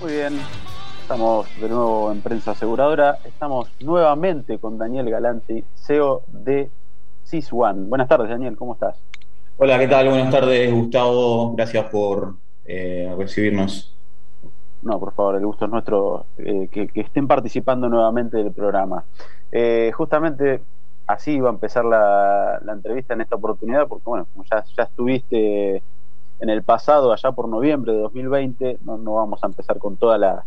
Muy bien, estamos de nuevo en Prensa Aseguradora. Estamos nuevamente con Daniel Galanti, CEO de CIS-One. Buenas tardes, Daniel, ¿cómo estás? Hola, ¿qué tal? Buenas tardes, Gustavo. Gracias por eh, recibirnos. No, por favor, el gusto es nuestro eh, que, estén participando nuevamente del programa. Eh, justamente así iba a empezar la, entrevista en esta oportunidad, porque bueno, como ya, ya estuviste en el pasado, allá por noviembre de 2020, no, vamos a empezar con toda la,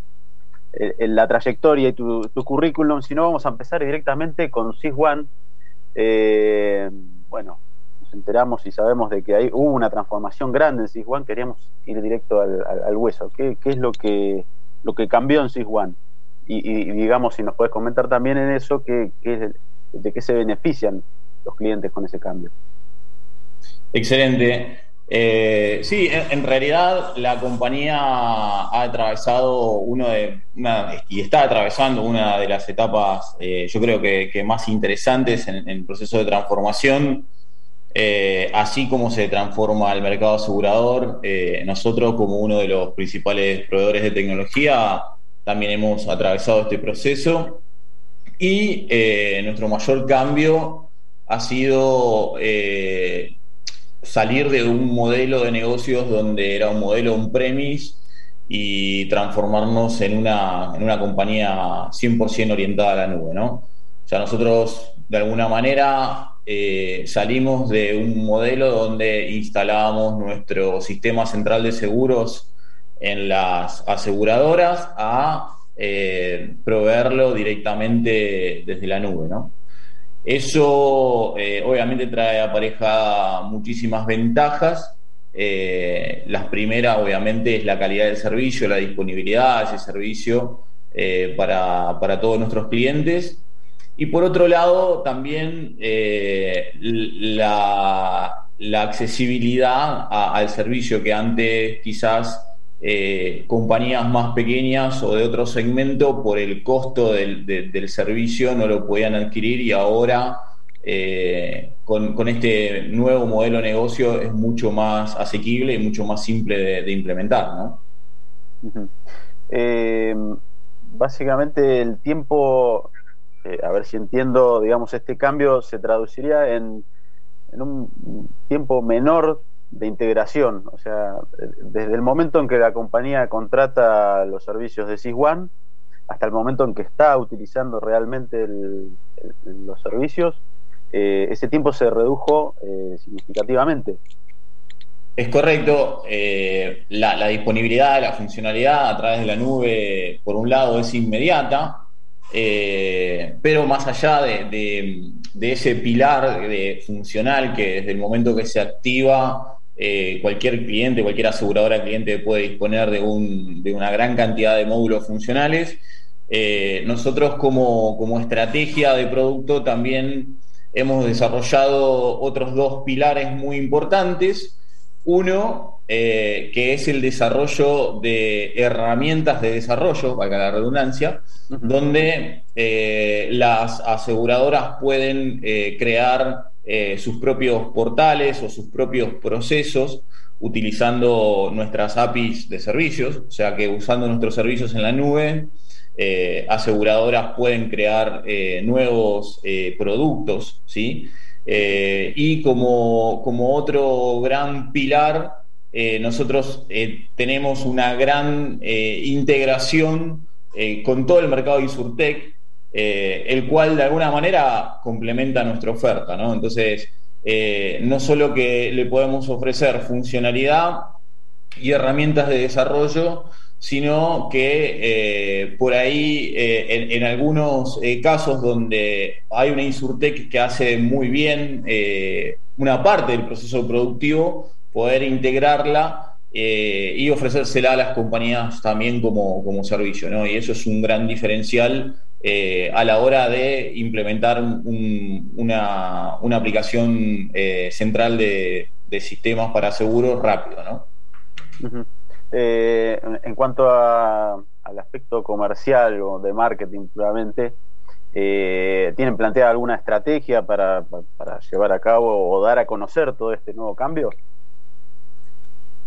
la trayectoria y tu, currículum, sino vamos a empezar directamente con SIS One. Eh, bueno, nos enteramos y sabemos de que hay, hubo una transformación grande en SIS One, queríamos ir directo al, hueso. ¿Qué, es lo que, lo que cambió en SIS One? Y, digamos, si nos puedes comentar también en eso, ¿qué, de qué se benefician los clientes con ese cambio. Excelente. Eh, sí, en, realidad la compañía ha atravesado uno de y está atravesando una de las etapas, eh, yo creo que, más interesantes en, el proceso de transformación. Eh, así como se transforma el mercado asegurador, nosotros como uno de los principales proveedores de tecnología también hemos atravesado este proceso y nuestro mayor cambio ha sido salir de un modelo de negocios donde era un modelo on-premise y transformarnos en una, en una compañía 100% orientada a la nube, ¿no? O sea, nosotros de alguna manera eh, salimos de un modelo donde instalábamos nuestro sistema central de seguros en las aseguradoras a eh, proveerlo directamente desde la nube, ¿no? Eso eh, obviamente trae aparejada muchísimas ventajas. Eh, las primeras, obviamente, es la calidad del servicio, la disponibilidad de ese servicio eh, para, todos nuestros clientes. Y por otro lado, también la, accesibilidad al servicio que antes quizás eh, compañías más pequeñas o de otro segmento por el costo del, servicio no lo podían adquirir y ahora eh, con, este nuevo modelo de negocio es mucho más asequible y mucho más simple de, implementar. ¿no? Eh, básicamente el tiempo, a ver si entiendo, digamos, este cambio se traduciría en, en un tiempo menor de integración, o sea, desde el momento en que la compañía contrata los servicios de SysOne hasta el momento en que está utilizando realmente los servicios, eh, ese tiempo se redujo eh, significativamente. Es correcto, eh, la, disponibilidad, la funcionalidad a través de la nube, por un lado, es inmediata, pero más allá de, de, ese pilar de funcional que desde el momento que se activa eh, cualquier cliente, cualquier aseguradora cliente puede disponer de, una gran cantidad de módulos funcionales. Eh, nosotros como, estrategia de producto también hemos desarrollado otros dos pilares muy importantes. Uno, eh, que es el desarrollo de herramientas de desarrollo, valga la redundancia, donde las aseguradoras pueden crear eh, sus propios portales o sus propios procesos utilizando nuestras APIs de servicios, o sea que usando nuestros servicios en la nube, eh, aseguradoras pueden crear eh, nuevos productos, ¿sí? y como, como, otro gran pilar, nosotros tenemos una gran integración con todo el mercado de Insurtech, eh, el cual de alguna manera complementa nuestra oferta, ¿no? Entonces, eh, no solo que le podemos ofrecer funcionalidad y herramientas de desarrollo, sino que eh, por ahí, en, algunos casos donde hay una Insurtech que hace muy bien una parte del proceso productivo, poder integrarla y ofrecérsela a las compañías también como, como servicio, ¿no? Y eso es un gran diferencial eh, a la hora de implementar una, aplicación eh, central de, sistemas para seguros rápido. ¿no? Eh, en cuanto al aspecto comercial o de marketing, puramente, ¿tienen planteada alguna estrategia para, llevar a cabo o dar a conocer todo este nuevo cambio?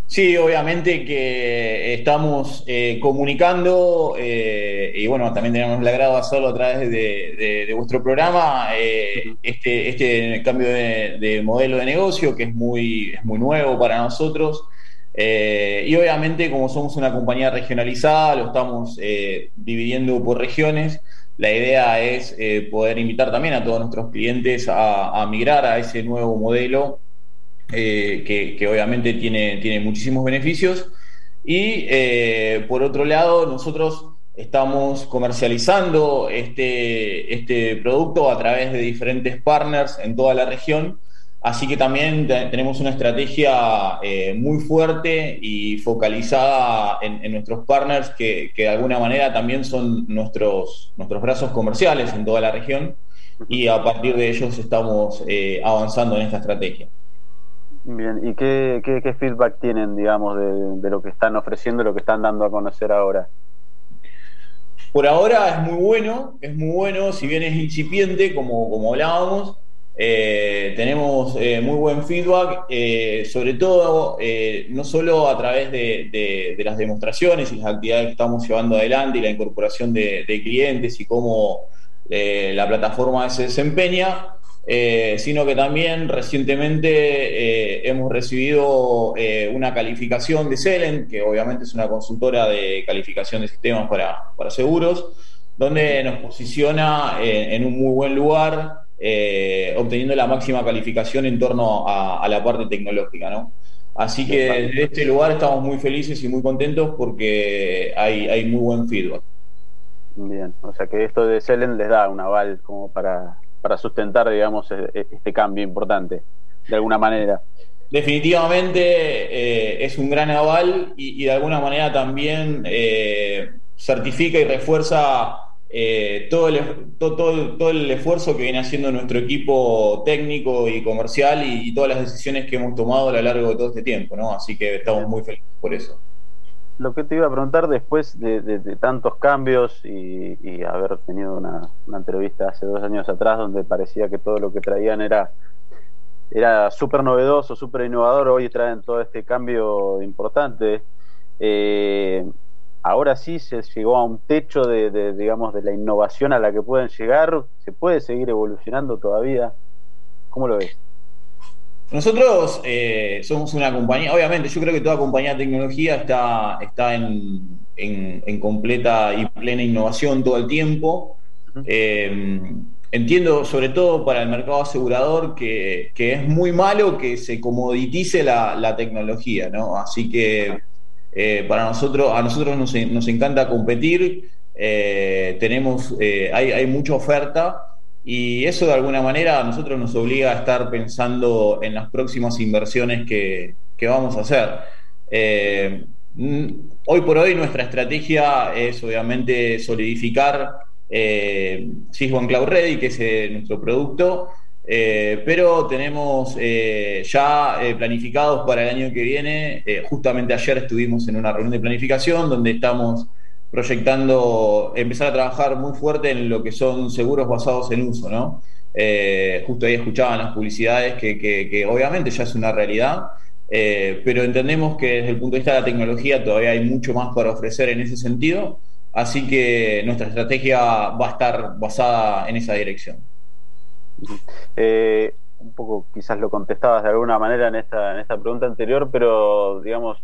Sí, obviamente que estamos eh, comunicando eh, y bueno, también tenemos el agrado de hacerlo a través de, vuestro programa, eh, este, este cambio de, modelo de negocio que es muy, es muy nuevo para nosotros. y obviamente como somos una compañía regionalizada, lo estamos dividiendo por regiones. La idea es poder invitar también a todos nuestros clientes a migrar a ese nuevo modelo eh, que, obviamente tiene, tiene muchísimos beneficios. Y eh, por otro lado, nosotros estamos comercializando este, este producto a través de diferentes partners en toda la región. Así que también tenemos una estrategia eh, muy fuerte y focalizada en, nuestros partners que, de alguna manera también son nuestros, nuestros brazos comerciales en toda la región y a partir de ellos estamos avanzando en esta estrategia. Bien, ¿y qué, qué, feedback tienen, digamos, de, lo que están ofreciendo, lo que están dando a conocer ahora? Por ahora es muy bueno, es muy bueno, si bien es incipiente, como, como hablábamos, eh, tenemos eh, muy buen feedback, eh, sobre todo no solo a través de, las demostraciones y las actividades que estamos llevando adelante y la incorporación de, clientes y cómo la plataforma se desempeña, eh, sino que también recientemente eh, hemos recibido eh, una calificación de Celen, que obviamente es una consultora de calificación de sistemas para, seguros, donde nos posiciona en un muy buen lugar, obteniendo la máxima calificación en torno a, la parte tecnológica. ¿no? Así que desde este lugar estamos muy felices y muy contentos porque hay, hay muy buen feedback. Bien, o sea que esto de Celen les da un aval como para para sustentar, digamos, e, e, este cambio importante, de alguna manera. Definitivamente eh, es un gran aval y, de alguna manera también eh, certifica y refuerza eh, todo, el, todo, todo, el esfuerzo que viene haciendo nuestro equipo técnico y comercial y, y, todas las decisiones que hemos tomado a lo largo de todo este tiempo, ¿no? Así que estamos muy felices por eso lo que te iba a preguntar después de, tantos cambios y, haber tenido una, entrevista hace dos años atrás donde parecía que todo lo que traían era era súper novedoso, súper innovador, hoy traen todo este cambio importante. Eh, ahora sí se llegó a un techo de, digamos, de la innovación a la que pueden llegar, se puede seguir evolucionando todavía. ¿Cómo lo ves? Nosotros eh, somos una compañía, obviamente yo creo que toda compañía de tecnología está, está en, completa y plena innovación todo el tiempo. Eh, entiendo sobre todo para el mercado asegurador que, es muy malo que se comoditice la, tecnología, ¿no? Así que eh, para nosotros, a nosotros nos, nos encanta competir, tenemos, hay, hay mucha oferta. Y eso de alguna manera a nosotros nos obliga a estar pensando en las próximas inversiones que, vamos a hacer. Eh, hoy por hoy nuestra estrategia es obviamente solidificar eh, One Cloud Ready, que es eh, nuestro producto, eh, pero tenemos ya planificados para el año que viene, justamente ayer estuvimos en una reunión de planificación donde estamos proyectando empezar a trabajar muy fuerte en lo que son seguros basados en uso, ¿no? Eh, justo ahí escuchaban las publicidades que, obviamente ya es una realidad, eh, pero entendemos que desde el punto de vista de la tecnología todavía hay mucho más para ofrecer en ese sentido, así que nuestra estrategia va a estar basada en esa dirección. Eh, un poco quizás lo contestabas de alguna manera en esta, en esta pregunta anterior, pero digamos,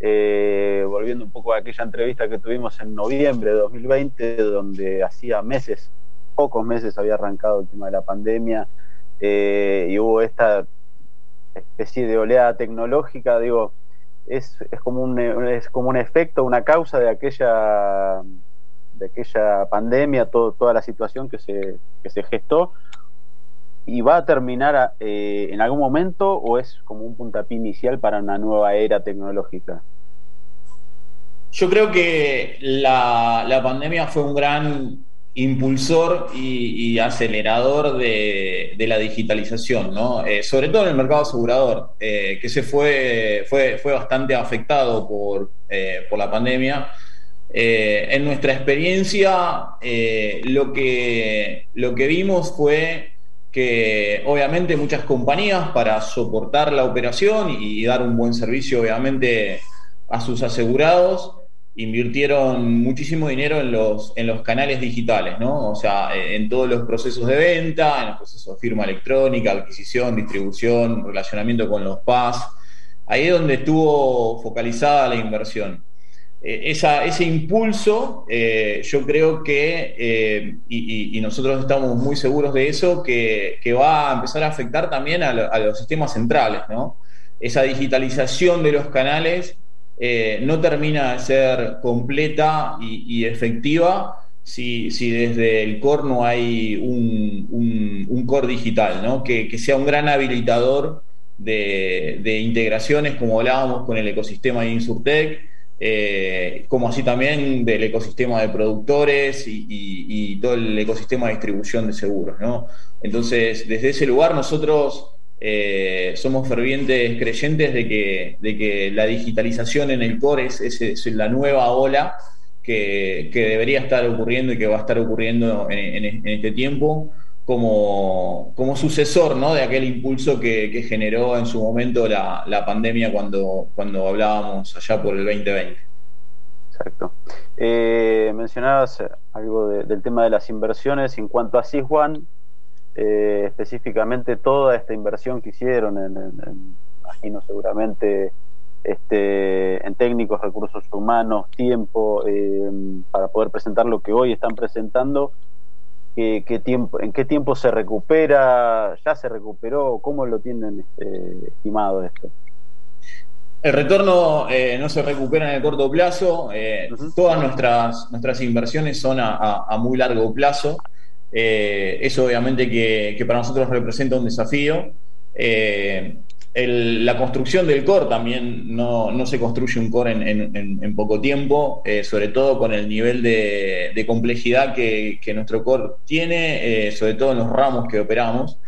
eh, volviendo un poco a aquella entrevista que tuvimos en noviembre de 2020, donde hacía meses, pocos meses había arrancado el tema de la pandemia eh, y hubo esta especie de oleada tecnológica, digo, es, es, como un, es como un efecto, una causa de aquella de aquella pandemia, todo, toda la situación que se, que se gestó, y va a terminar eh, en algún momento o es como un puntapié inicial para una nueva era tecnológica? Yo creo que la, pandemia fue un gran impulsor y, acelerador de, la digitalización, ¿no? Eh, sobre todo en el mercado asegurador, eh, que se fue, fue, fue bastante afectado por, por la pandemia. en nuestra experiencia, lo, que, lo que vimos fue que obviamente muchas compañías para soportar la operación y dar un buen servicio obviamente a sus asegurados invirtieron muchísimo dinero en los, en los canales digitales, ¿no? O sea, en todos los procesos de venta, en los procesos de firma electrónica, adquisición, distribución, relacionamiento con los PAS. Ahí es donde estuvo focalizada la inversión. Eh, ese impulso, eh, yo creo que, eh, y, nosotros estamos muy seguros de eso, que, va a empezar a afectar también a, los sistemas centrales, ¿no? Esa digitalización de los canales no termina de ser completa y, efectiva si, desde el core no hay un, core digital, ¿no? que, sea un gran habilitador de, integraciones, como hablábamos con el ecosistema de Insurtech, eh, como así también del ecosistema de productores y, todo el ecosistema de distribución de seguros. ¿no? Entonces, desde ese lugar nosotros eh, somos fervientes creyentes de que, de que, la digitalización en el core es, la nueva ola que, debería estar ocurriendo y que va a estar ocurriendo en, este tiempo como, como sucesor ¿no? de aquel impulso que, generó en su momento la, pandemia cuando, cuando hablábamos allá por el 2020. Exacto. Eh, mencionabas algo del tema de las inversiones en cuanto a Juan eh, específicamente toda esta inversión que hicieron, en, imagino seguramente este, en técnicos, recursos humanos, tiempo, eh, para poder presentar lo que hoy están presentando, ¿qué, tiempo, ¿en qué tiempo se recupera? ¿Ya se recuperó? ¿Cómo lo tienen este, estimado esto? El retorno eh, no se recupera en el corto plazo. Todas nuestras, nuestras inversiones son a muy largo plazo. Eh, eso obviamente que, para nosotros representa un desafío. Eh, la construcción del core también no, se construye un core en, poco tiempo, eh, sobre todo con el nivel de, complejidad que, nuestro core tiene, sobre todo en los ramos que operamos.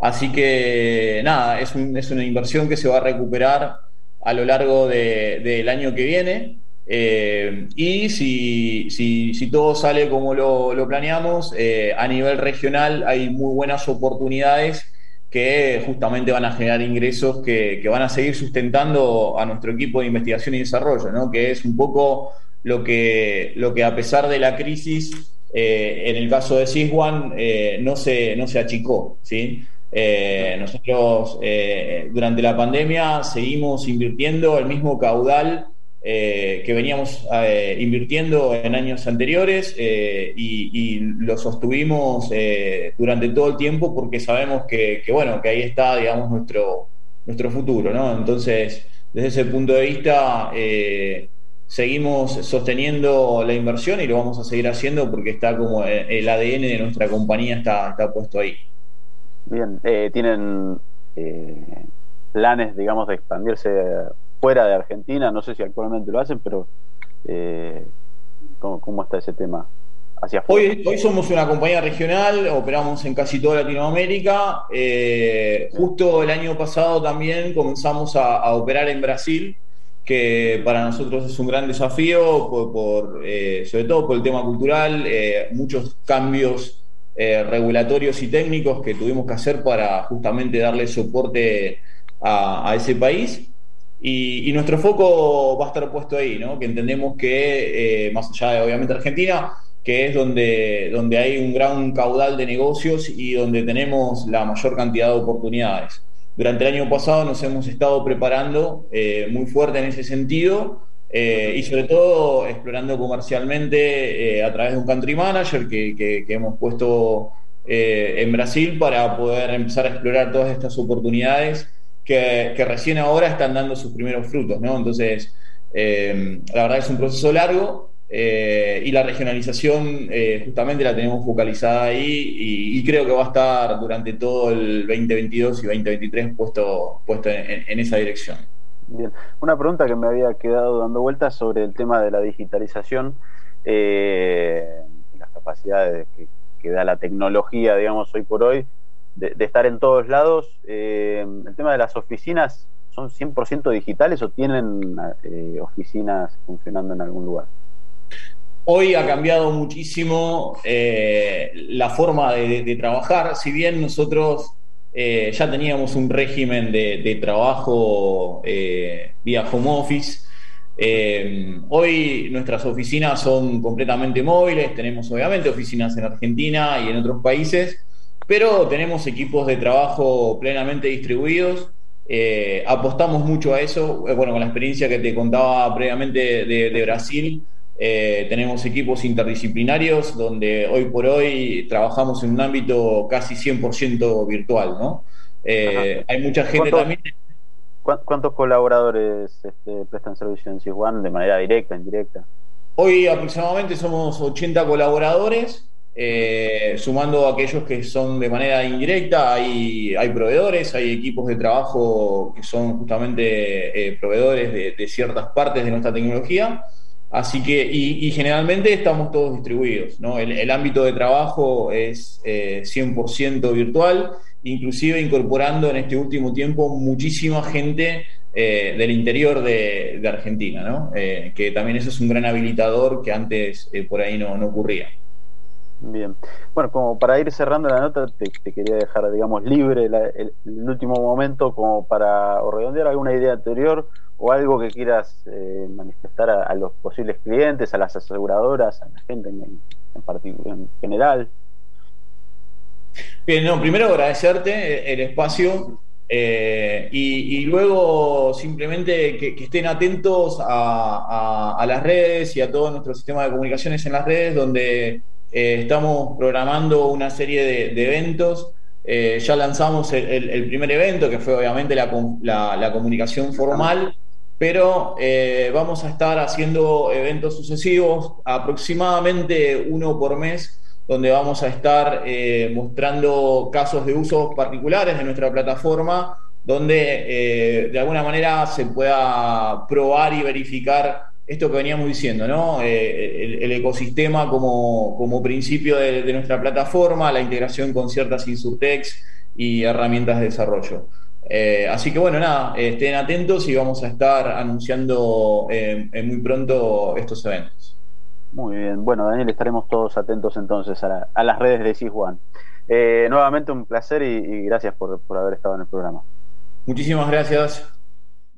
Así que nada, es, una inversión que se va a recuperar a lo largo del año que viene. Eh, y si, si, todo sale como lo, planeamos, eh, a nivel regional hay muy buenas oportunidades que justamente van a generar ingresos que, van a seguir sustentando a nuestro equipo de investigación y desarrollo, ¿no? que es un poco lo que, lo que a pesar de la crisis, eh, en el caso de Siswan, no, se, no se achicó. ¿sí? nosotros durante la pandemia seguimos invirtiendo el mismo caudal eh, que veníamos eh, invirtiendo en años anteriores eh, y, lo sostuvimos durante todo el tiempo porque sabemos que, bueno, que ahí está, digamos, nuestro, nuestro futuro, ¿no? Entonces, desde ese punto de vista, seguimos sosteniendo la inversión y lo vamos a seguir haciendo porque está como el ADN de nuestra compañía está, está puesto ahí. Bien, ¿tienen planes, digamos, de expandirse fuera de Argentina, no sé si actualmente lo hacen, pero eh, ¿cómo, está ese tema? Hacia hoy, hoy somos una compañía regional, operamos en casi toda Latinoamérica. Eh, justo el año pasado también comenzamos a, operar en Brasil, que para nosotros es un gran desafío, por, eh, sobre todo por el tema cultural, muchos cambios regulatorios y técnicos que tuvimos que hacer para justamente darle soporte a ese país. Y, nuestro foco va a estar puesto ahí, ¿no? que entendemos que, eh, más allá de obviamente Argentina, que es donde, donde hay un gran caudal de negocios y donde tenemos la mayor cantidad de oportunidades. Durante el año pasado nos hemos estado preparando eh, muy fuerte en ese sentido eh, y sobre todo explorando comercialmente a través de un country manager que, que hemos puesto en Brasil para poder empezar a explorar todas estas oportunidades que, recién ahora están dando sus primeros frutos, ¿no? Entonces, eh, la verdad es un proceso largo eh, y la regionalización eh, justamente la tenemos focalizada ahí y, creo que va a estar durante todo el 2022 y 2023 puesto, puesto en, esa dirección. Bien, una pregunta que me había quedado dando vueltas sobre el tema de la digitalización y las capacidades que, que da la tecnología, digamos, hoy por hoy de, estar en todos lados. Eh, el tema de las oficinas, ¿son 100% digitales o tienen eh, oficinas funcionando en algún lugar? hoy ha cambiado muchísimo eh, la forma de, trabajar, si bien nosotros ya teníamos un régimen de, trabajo vía home office, hoy nuestras oficinas son completamente móviles, tenemos obviamente oficinas en Argentina y en otros países, pero tenemos equipos de trabajo plenamente distribuidos. apostamos mucho a eso, bueno, con la experiencia que te contaba previamente de Brasil, eh, tenemos equipos interdisciplinarios donde hoy por hoy trabajamos en un ámbito casi 100% virtual, ¿no? Eh, hay mucha gente también. ¿Cuántos colaboradores este, prestan servicio en CISWAN de manera directa, indirecta? Hoy aproximadamente somos 80 colaboradores, eh, sumando aquellos que son de manera indirecta, hay, hay proveedores, hay equipos de trabajo que son justamente proveedores de ciertas partes de nuestra tecnología. Así que, y, generalmente estamos todos distribuidos, ¿no? El, ámbito de trabajo es 100% eh, virtual, inclusive incorporando en este último tiempo muchísima gente eh, del interior de, Argentina, ¿no? Eh, que también eso es un gran habilitador que antes por ahí no, ocurría. Bien. Bueno, como para ir cerrando la nota, te, quería dejar, digamos, libre el, último momento como para redondear alguna idea anterior o algo que quieras eh, manifestar a, los posibles clientes, a las aseguradoras, a la gente en, en general. Bien, no, primero agradecerte el espacio eh, y, luego simplemente que, estén atentos a, las redes y a todo nuestro sistema de comunicaciones en las redes, donde eh, estamos programando una serie de, eventos. ya lanzamos el, primer evento, que fue obviamente la, comunicación formal pero eh, vamos a estar haciendo eventos sucesivos, aproximadamente uno por mes, donde vamos a estar eh, mostrando casos de usos particulares de nuestra plataforma, donde eh, de alguna manera se pueda probar y verificar esto que veníamos diciendo, ¿no? El, ecosistema como, principio de, de nuestra plataforma, la integración con ciertas insurtex y herramientas de desarrollo. Eh, así que bueno, nada, estén atentos y vamos a estar anunciando eh, muy pronto estos eventos. Muy bien, bueno Daniel, estaremos todos atentos entonces a, las redes de Cisjuan. Eh, nuevamente un placer y, gracias por, por haber estado en el programa. Muchísimas gracias.